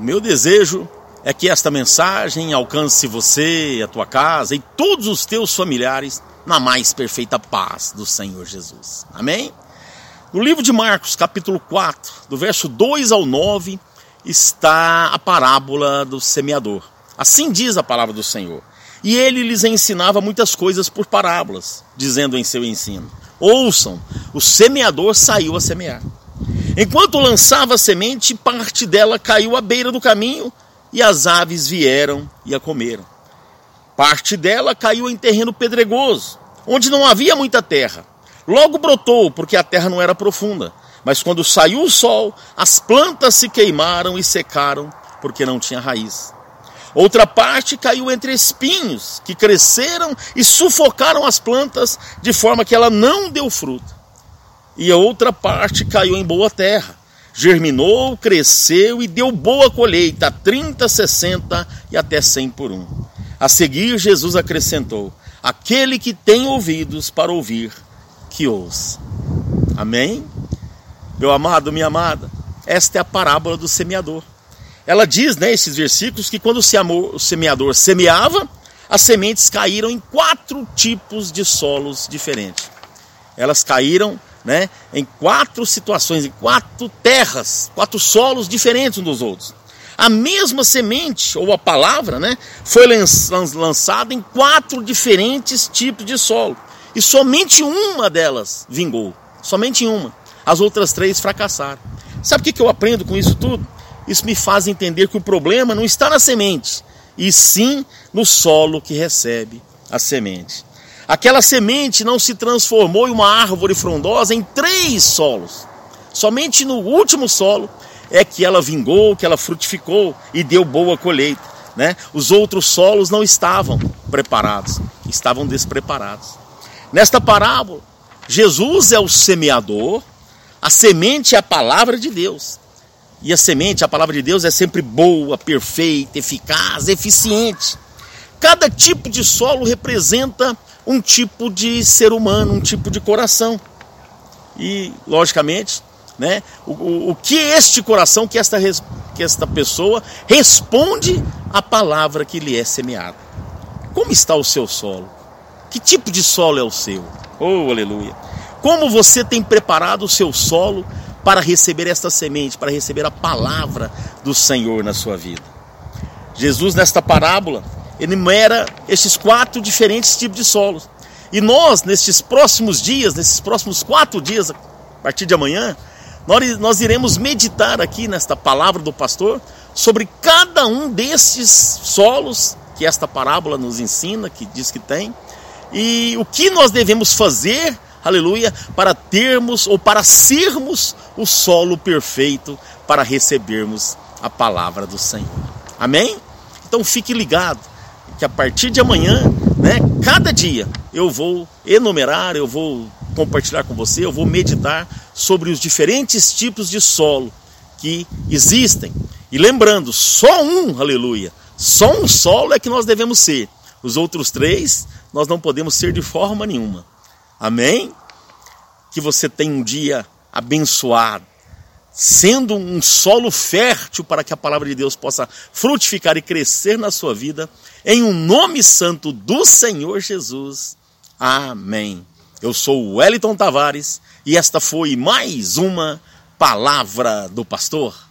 O meu desejo é que esta mensagem alcance você, a tua casa e todos os teus familiares na mais perfeita paz do Senhor Jesus. Amém? No livro de Marcos, capítulo 4, do verso 2 ao 9, está a parábola do semeador. Assim diz a palavra do Senhor. E ele lhes ensinava muitas coisas por parábolas, dizendo em seu ensino: Ouçam, o semeador saiu a semear. Enquanto lançava a semente, parte dela caiu à beira do caminho e as aves vieram e a comeram. Parte dela caiu em terreno pedregoso, onde não havia muita terra. Logo brotou, porque a terra não era profunda. Mas quando saiu o sol, as plantas se queimaram e secaram, porque não tinha raiz. Outra parte caiu entre espinhos, que cresceram e sufocaram as plantas, de forma que ela não deu fruto. E a outra parte caiu em boa terra, germinou, cresceu e deu boa colheita, 30, 60 e até 100 por um. A seguir, Jesus acrescentou: Aquele que tem ouvidos para ouvir, que ouça. Amém? Meu amado, minha amada, esta é a parábola do semeador. Ela diz, né, versículos, que quando o semeador semeava, as sementes caíram em quatro tipos de solos diferentes. Elas caíram né, em quatro situações, em quatro terras, quatro solos diferentes uns dos outros. A mesma semente, ou a palavra, né, foi lançada em quatro diferentes tipos de solo. E somente uma delas vingou. Somente uma. As outras três fracassaram. Sabe o que eu aprendo com isso tudo? Isso me faz entender que o problema não está na semente, e sim no solo que recebe a semente. Aquela semente não se transformou em uma árvore frondosa em três solos. Somente no último solo é que ela vingou, que ela frutificou e deu boa colheita. Né? Os outros solos não estavam preparados, estavam despreparados. Nesta parábola, Jesus é o semeador, a semente é a palavra de Deus. E a semente, a palavra de Deus, é sempre boa, perfeita, eficaz, eficiente. Cada tipo de solo representa um tipo de ser humano, um tipo de coração. E, logicamente, né, o, o, o que este coração, que esta, que esta pessoa responde à palavra que lhe é semeada. Como está o seu solo? Que tipo de solo é o seu? Oh, aleluia! Como você tem preparado o seu solo para receber esta semente, para receber a palavra do Senhor na sua vida? Jesus, nesta parábola, enumera estes quatro diferentes tipos de solos. E nós, nestes próximos dias, nesses próximos quatro dias, a partir de amanhã, nós, nós iremos meditar aqui nesta palavra do pastor sobre cada um desses solos que esta parábola nos ensina, que diz que tem, e o que nós devemos fazer aleluia, para termos ou para sermos o solo perfeito para recebermos a palavra do Senhor. Amém? Então fique ligado que a partir de amanhã, né, cada dia eu vou enumerar, eu vou compartilhar com você, eu vou meditar sobre os diferentes tipos de solo que existem. E lembrando, só um, aleluia, só um solo é que nós devemos ser. Os outros três nós não podemos ser de forma nenhuma. Amém? Que você tenha um dia abençoado, sendo um solo fértil para que a palavra de Deus possa frutificar e crescer na sua vida, em um nome santo do Senhor Jesus. Amém. Eu sou o Wellington Tavares e esta foi mais uma palavra do pastor.